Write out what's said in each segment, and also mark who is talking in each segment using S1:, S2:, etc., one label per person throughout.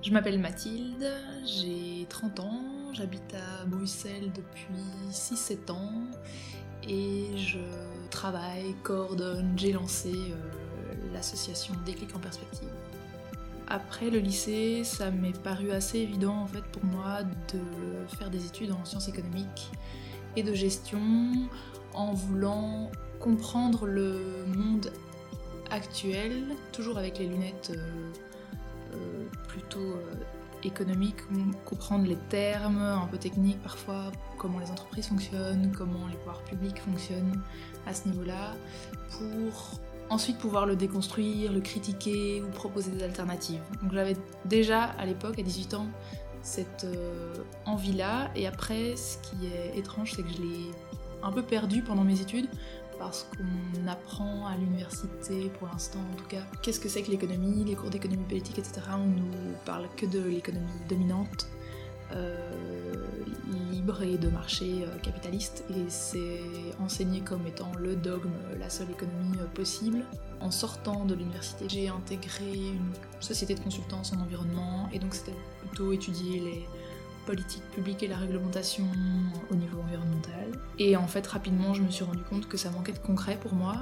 S1: Je m'appelle Mathilde, j'ai 30 ans, j'habite à Bruxelles depuis 6-7 ans et je travaille, coordonne, j'ai lancé euh, l'association Déclic en perspective. Après le lycée, ça m'est paru assez évident en fait pour moi de faire des études en sciences économiques et de gestion en voulant comprendre le monde actuel, toujours avec les lunettes euh, plutôt euh, économiques, comprendre les termes un peu techniques parfois, comment les entreprises fonctionnent, comment les pouvoirs publics fonctionnent à ce niveau-là, pour ensuite pouvoir le déconstruire, le critiquer ou proposer des alternatives. Donc j'avais déjà à l'époque, à 18 ans, cette euh, envie-là, et après, ce qui est étrange, c'est que je l'ai un peu perdu pendant mes études, parce qu'on apprend à l'université, pour l'instant en tout cas, qu'est-ce que c'est que l'économie, les cours d'économie politique, etc. On nous parle que de l'économie dominante, euh, libre et de marché euh, capitaliste, et c'est enseigné comme étant le dogme, la seule économie euh, possible. En sortant de l'université, j'ai intégré une société de consultance en environnement, et donc c'était plutôt étudier les politique publique et la réglementation au niveau environnemental. Et en fait, rapidement, je me suis rendu compte que ça manquait de concret pour moi.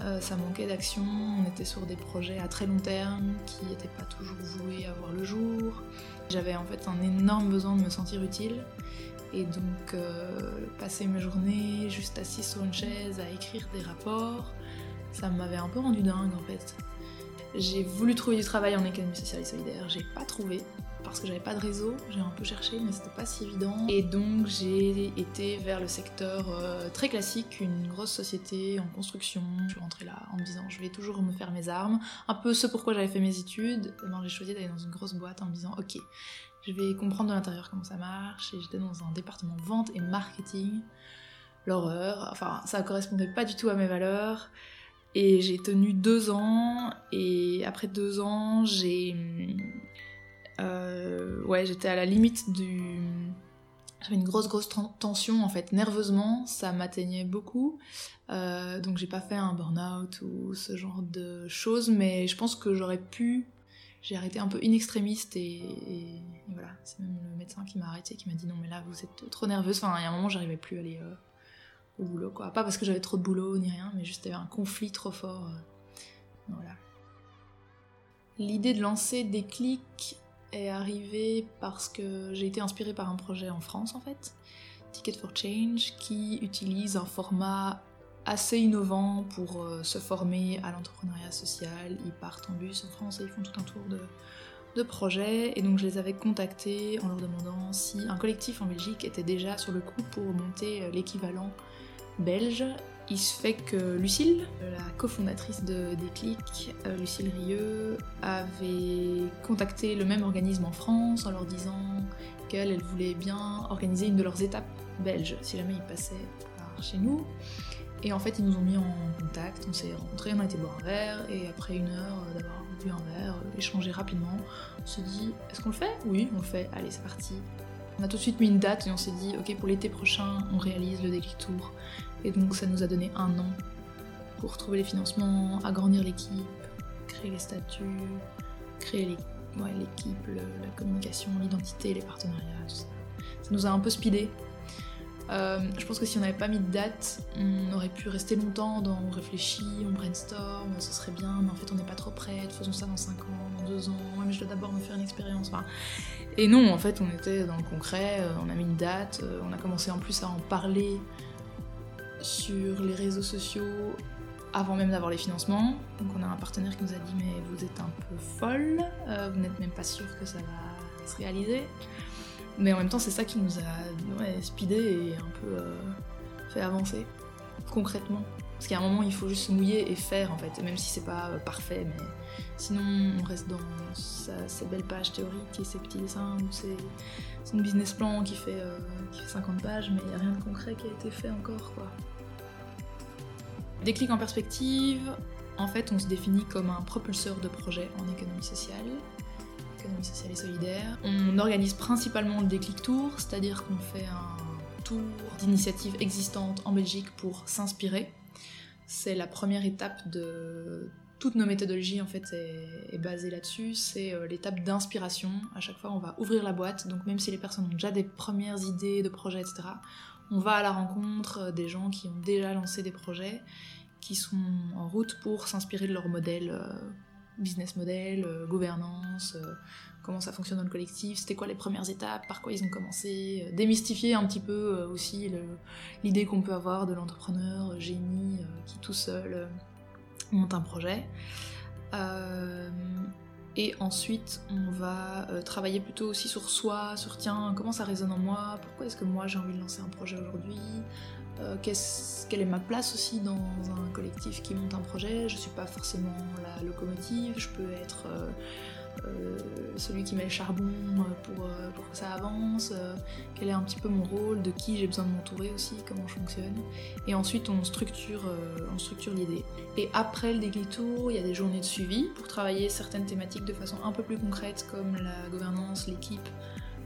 S1: Euh, ça manquait d'action, on était sur des projets à très long terme qui n'étaient pas toujours voués à voir le jour. J'avais en fait un énorme besoin de me sentir utile et donc euh, passer mes journées juste assise sur une chaise à écrire des rapports, ça m'avait un peu rendu dingue en fait. J'ai voulu trouver du travail en économie sociale et solidaire, j'ai pas trouvé parce que j'avais pas de réseau, j'ai un peu cherché mais c'était pas si évident. Et donc j'ai été vers le secteur euh, très classique, une grosse société en construction. Je suis rentrée là en me disant je vais toujours me faire mes armes. Un peu ce pourquoi j'avais fait mes études. Et ben, j'ai choisi d'aller dans une grosse boîte en me disant ok, je vais comprendre de l'intérieur comment ça marche. Et j'étais dans un département vente et marketing. L'horreur, enfin ça correspondait pas du tout à mes valeurs. Et j'ai tenu deux ans, et après deux ans, j'ai. Euh, ouais, j'étais à la limite du. J'avais une grosse, grosse tension en fait. Nerveusement, ça m'atteignait beaucoup. Euh, donc j'ai pas fait un burn-out ou ce genre de choses, mais je pense que j'aurais pu. J'ai arrêté un peu inextrémiste et, voilà. C'est même le médecin qui m'a arrêté, qui m'a dit non, mais là vous êtes trop nerveuse. Enfin, il y a un moment, j'arrivais plus à aller. Euh, au boulot, quoi. Pas parce que j'avais trop de boulot ni rien, mais juste avait un conflit trop fort. Euh, voilà. L'idée de lancer des clics est arrivée parce que j'ai été inspirée par un projet en France en fait, Ticket for Change, qui utilise un format assez innovant pour euh, se former à l'entrepreneuriat social. Ils partent en bus en France et ils font tout un tour de, de projets. Et donc je les avais contactés en leur demandant si un collectif en Belgique était déjà sur le coup pour monter euh, l'équivalent belge. Il se fait que Lucille, la cofondatrice de Déclic, euh, Lucille Rieux, avait contacté le même organisme en France en leur disant qu'elle elle voulait bien organiser une de leurs étapes belges si jamais ils passaient par chez nous. Et en fait, ils nous ont mis en contact, on s'est rencontrés, on a été boire un verre, et après une heure d'avoir bu un verre, échangé rapidement, on se dit est-ce qu'on le fait? Oui, on le fait, allez, c'est parti. On a tout de suite mis une date et on s'est dit ok, pour l'été prochain, on réalise le Déclic Tour. Et donc ça nous a donné un an pour trouver les financements, agrandir l'équipe, créer les statuts, créer l'équipe, la communication, l'identité, les partenariats, tout ça. Ça nous a un peu speedé. Euh, je pense que si on n'avait pas mis de date, on aurait pu rester longtemps dans on réfléchit, on brainstorm, ce serait bien, mais en fait on n'est pas trop prête, faisons ça dans 5 ans, dans 2 ans, mais je dois d'abord me faire une expérience. et non, en fait on était dans le concret, euh, on a mis une date, euh, on a commencé en plus à en parler sur les réseaux sociaux avant même d'avoir les financements. Donc on a un partenaire qui nous a dit mais vous êtes un peu folle, vous n'êtes même pas sûr que ça va se réaliser. Mais en même temps c'est ça qui nous a ouais, speedé et un peu euh, fait avancer concrètement. Parce qu'à un moment il faut juste se mouiller et faire en fait, même si c'est pas euh, parfait, mais sinon on reste dans sa, belle page théorique et ses petits dessins ou son business plan qui fait, qui fait 50 pages, mais il n'y a rien de concret qui a été fait encore quoi. Déclic en perspective, en fait, on se définit comme un propulseur de projets en économie sociale, économie sociale et solidaire. On organise principalement le Déclic Tour, c'est-à-dire qu'on fait un tour d'initiatives existantes en Belgique pour s'inspirer. C'est la première étape de toutes nos méthodologies en fait est, basée là-dessus. C'est euh, l'étape d'inspiration. À chaque fois, on va ouvrir la boîte. Donc même si les personnes ont déjà des premières idées de projets, etc., on va à la rencontre euh, des gens qui ont déjà lancé des projets, qui sont en route pour s'inspirer de leur modèle, euh, business model, gouvernance, comment ça fonctionne dans le collectif, c'était quoi les premières étapes, par quoi ils ont commencé, démystifier un petit peu aussi l'idée qu'on peut avoir de l'entrepreneur génie qui tout seul monte un projet. Euh, et ensuite, on va euh, travailler plutôt aussi sur soi, sur tiens, comment ça résonne en moi, pourquoi est-ce que moi j'ai envie de lancer un projet aujourd'hui, euh, quelle est ma place aussi dans un collectif qui monte un projet? Je suis pas forcément la locomotive, je peux être euh, celui qui met le charbon euh, pour, euh, que ça avance, quel est un petit peu mon rôle, de qui j'ai besoin de m'entourer aussi, comment je fonctionne. Et ensuite on structure, l'idée. Et après le déclic tour, il y a des journées de suivi pour travailler certaines thématiques de façon un peu plus concrète comme la gouvernance, l'équipe,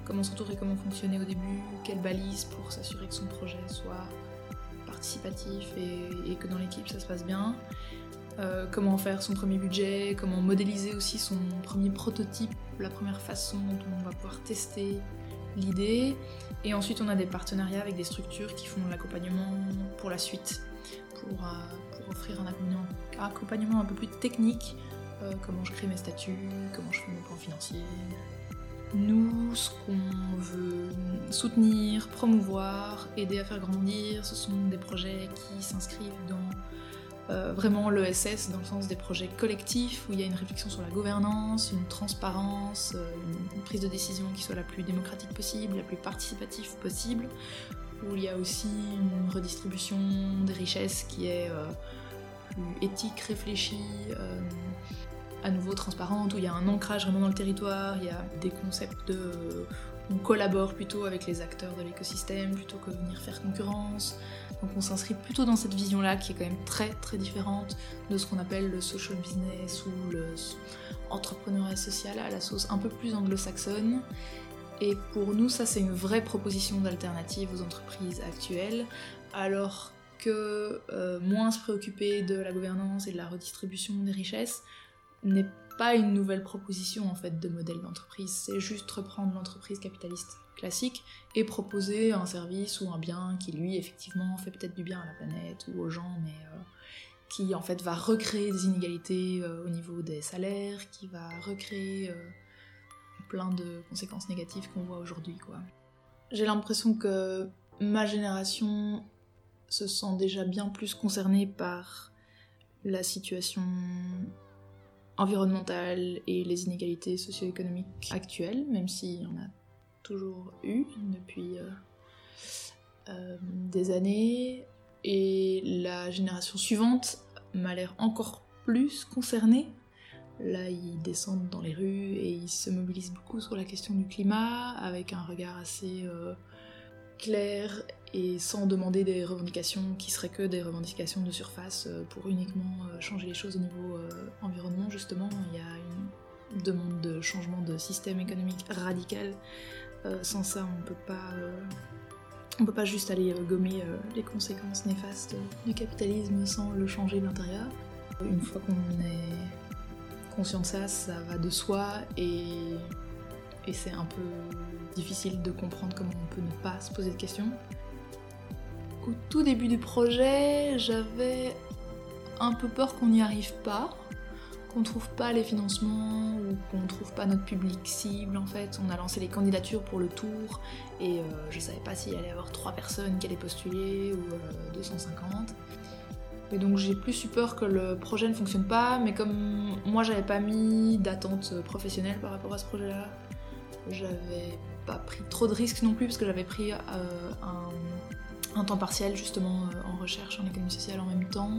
S1: comment s'entourer, comment fonctionner au début, quelle balise pour s'assurer que son projet soit participatif et, que dans l'équipe ça se passe bien. Euh, comment faire son premier budget, comment modéliser aussi son premier prototype, la première façon dont on va pouvoir tester l'idée. Et ensuite, on a des partenariats avec des structures qui font l'accompagnement pour la suite, pour, euh, offrir un accompagnement, un peu plus technique, euh, comment je crée mes statuts, comment je fais mon plan financier. Nous, ce qu'on veut soutenir, promouvoir, aider à faire grandir, ce sont des projets qui s'inscrivent dans euh, vraiment l'ESS dans le sens des projets collectifs où il y a une réflexion sur la gouvernance, une transparence, euh, une, prise de décision qui soit la plus démocratique possible, la plus participative possible, où il y a aussi une redistribution des richesses qui est euh, plus éthique, réfléchie, à nouveau transparente, où il y a un ancrage vraiment dans le territoire, il y a des concepts de on collabore plutôt avec les acteurs de l'écosystème plutôt que venir faire concurrence. Donc on s'inscrit plutôt dans cette vision-là qui est quand même très très différente de ce qu'on appelle le social business ou le entrepreneuriat social à la sauce un peu plus anglo-saxonne. Et pour nous, ça c'est une vraie proposition d'alternative aux entreprises actuelles, alors que euh, moins se préoccuper de la gouvernance et de la redistribution des richesses n'est pas une nouvelle proposition en fait de modèle d'entreprise, c'est juste reprendre l'entreprise capitaliste classique et proposer un service ou un bien qui lui effectivement fait peut-être du bien à la planète ou aux gens, mais euh, qui en fait va recréer des inégalités euh, au niveau des salaires, qui va recréer euh, plein de conséquences négatives qu'on voit aujourd'hui quoi. J'ai l'impression que ma génération se sent déjà bien plus concernée par la situation environnementale et les inégalités socio-économiques actuelles, même s'il y en a toujours eu depuis euh, euh, des années. Et la génération suivante m'a l'air encore plus concernée. Là, ils descendent dans les rues et ils se mobilisent beaucoup sur la question du climat, avec un regard assez euh, clair et sans demander des revendications qui seraient que des revendications de surface euh, pour uniquement euh, changer les choses au niveau euh, environnement justement. Il y a une demande de changement de système économique radical. sans ça, on peut pas on peut pas juste aller gommer les conséquences néfastes du capitalisme sans le changer de l'intérieur. Une fois qu'on est conscient de ça, ça va de soi et et c'est un peu difficile de comprendre comment on peut ne pas se poser de questions. Au tout début du projet, j'avais un peu peur qu'on n'y arrive pas, qu'on trouve pas les financements ou qu'on trouve pas notre public cible en fait. On a lancé les candidatures pour le tour et euh, je savais pas s'il allait y avoir 3 personnes qui allaient postuler ou 250. Euh, et donc j'ai plus eu peur que le projet ne fonctionne pas, mais comme moi j'avais pas mis d'attente professionnelle par rapport à ce projet-là, j'avais pas pris trop de risques non plus parce que j'avais pris euh, un, temps partiel justement euh, en recherche en économie sociale en même temps.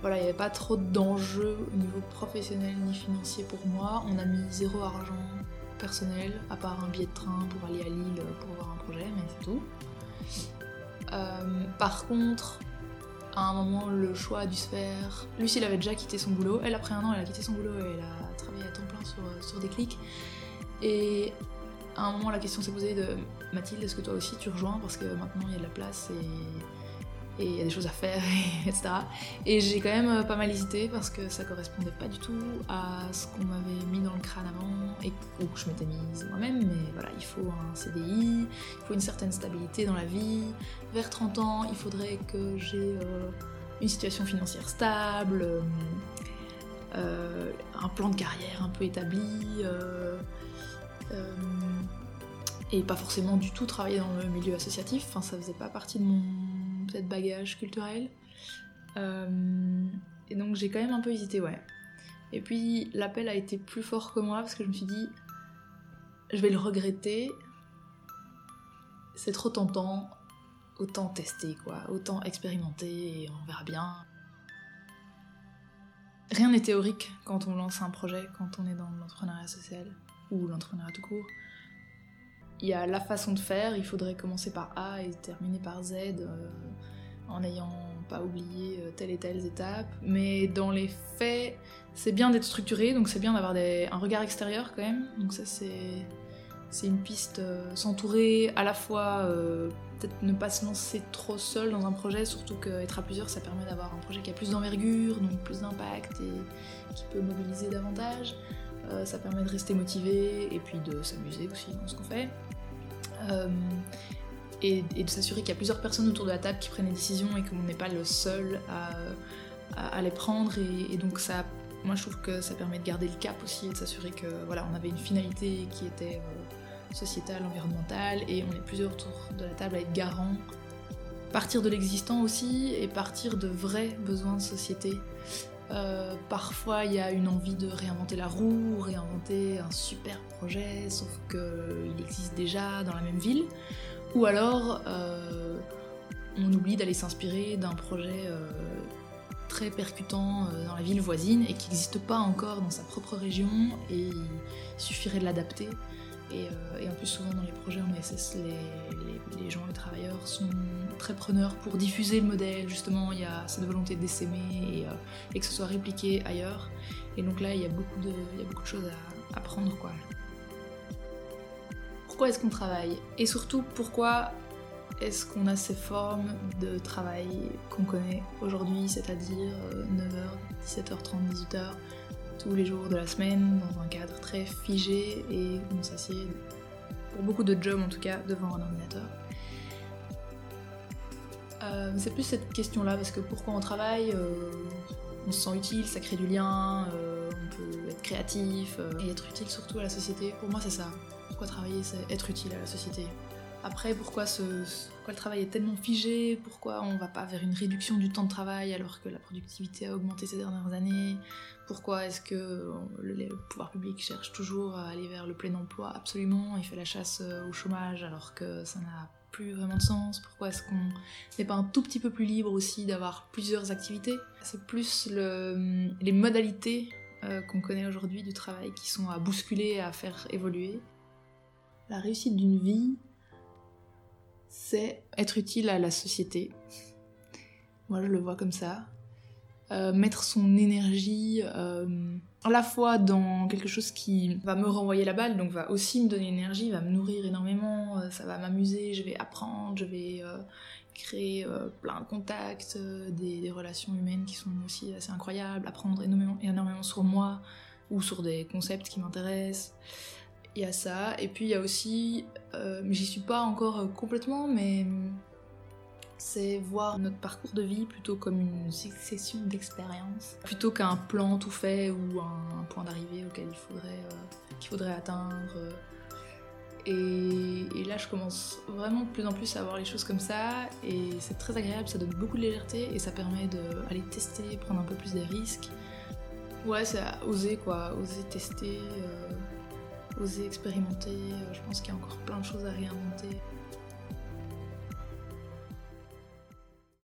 S1: Voilà, il n'y avait pas trop d'enjeux au niveau professionnel ni financier pour moi. On a mis zéro argent personnel, à part un billet de train pour aller à Lille pour voir un projet, mais c'est tout. Euh, par contre, à un moment, le choix a dû se faire. Lucie, elle avait déjà quitté son boulot. Elle, après un an, elle a quitté son boulot et elle a travaillé à temps plein sur, sur des clics. Et à un moment, la question s'est posée de Mathilde, est-ce que toi aussi tu rejoins? Parce que maintenant il y a de la place et il y a des choses à faire, etc. Et j'ai quand même pas mal hésité parce que ça correspondait pas du tout à ce qu'on m'avait mis dans le crâne avant et que je m'étais mise moi-même. Mais voilà, il faut un CDI, il faut une certaine stabilité dans la vie. Vers 30 ans, il faudrait que j'ai euh, une situation financière stable, euh, euh, un plan de carrière un peu établi. Et pas forcément du tout travailler dans le milieu associatif, enfin ça faisait pas partie de mon bagage culturel. Euh, et donc j'ai quand même un peu hésité, ouais. Et puis l'appel a été plus fort que moi parce que je me suis dit, je vais le regretter. C'est trop tentant, autant tester quoi, autant expérimenter et on verra bien. Rien n'est théorique quand on lance un projet, quand on est dans l'entrepreneuriat social ou l'entrepreneuriat tout court. Il y a la façon de faire, il faudrait commencer par A et terminer par Z. Euh, en n'ayant pas oublié euh, telle et telle étape. Mais dans les faits, c'est bien d'être structuré, donc c'est bien d'avoir un regard extérieur quand même. Donc ça c'est une piste euh, s'entourer à la fois peut-être ne pas se lancer trop seul dans un projet, surtout qu'être à plusieurs ça permet d'avoir un projet qui a plus d'envergure, donc plus d'impact et qui peut mobiliser davantage. Ça permet de rester motivé et puis de s'amuser aussi dans ce qu'on fait et, de s'assurer qu'il y a plusieurs personnes autour de la table qui prennent des décisions et qu'on n'est pas le seul à, les prendre. Et, donc ça, moi je trouve que ça permet de garder le cap aussi et de s'assurer que voilà, on avait une finalité qui était euh, sociétale, environnementale, et on est plusieurs autour de la table à être garants. Partir de l'existant aussi et partir de vrais besoins de société. Euh, parfois, il y a une envie de réinventer la roue, réinventer un super projet, sauf qu'il existe déjà dans la même ville. Ou alors, euh, on oublie d'aller s'inspirer d'un projet euh, très percutant dans la ville voisine et qui n'existe pas encore dans sa propre région et il suffirait de l'adapter. Et, en plus, souvent dans les projets en ESS, les, gens, les travailleurs sont très preneurs pour diffuser le modèle. Justement, il y a cette volonté d'essaimer et, et, que ce soit répliqué ailleurs. Et donc là, il y a beaucoup de, choses à, à prendre. Quoi pourquoi est-ce qu'on travaille? Et surtout, pourquoi est-ce qu'on a ces formes de travail qu'on connaît aujourd'hui, c'est-à-dire 9h, 17h30, 18h, tous les jours de la semaine, dans un cadre très figé et on s'assied, pour beaucoup de jobs en tout cas, devant un ordinateur euh, C'est plus cette question-là, parce que pourquoi on travaille euh, On se sent utile, ça crée du lien, euh, on peut être créatif et être utile surtout à la société. Pour moi, c'est ça pourquoi travailler, c'est être utile à la société. Après, pourquoi, le travail est tellement figé? Pourquoi on va pas vers une réduction du temps de travail alors que la productivité a augmenté ces dernières années? Pourquoi est-ce que le, pouvoir public cherche toujours à aller vers le plein emploi? Absolument, il fait la chasse au chômage alors que ça n'a plus vraiment de sens. Pourquoi est-ce qu'on n'est pas un tout petit peu plus libre aussi d'avoir plusieurs activités? C'est plus le, les modalités euh, qu'on connaît aujourd'hui du travail qui sont à bousculer, à faire évoluer. La réussite d'une vie, c'est être utile à la société. Moi, je le vois comme ça. Euh, mettre son énergie euh, à la fois dans quelque chose qui va me renvoyer la balle, donc va aussi me donner l'énergie, va me nourrir énormément, euh, ça va m'amuser, je vais apprendre, je vais créer plein de contacts, des, relations humaines qui sont aussi assez incroyables, apprendre énormément sur moi ou sur des concepts qui m'intéressent il y a ça. Et puis il y a aussi, euh, j'y suis pas encore euh, complètement, mais c'est voir notre parcours de vie plutôt comme une succession d'expériences, plutôt qu'un plan tout fait ou un, point d'arrivée auquel il faudrait, euh, qu'il faudrait atteindre. Et, là, je commence vraiment de plus en plus à voir les choses comme ça, et c'est très agréable, ça donne beaucoup de légèreté, et ça permet d'aller tester, prendre un peu plus des risques. Ouais, c'est oser quoi, oser tester oser expérimenter. Euh, je pense qu'il y a encore plein de choses à réinventer.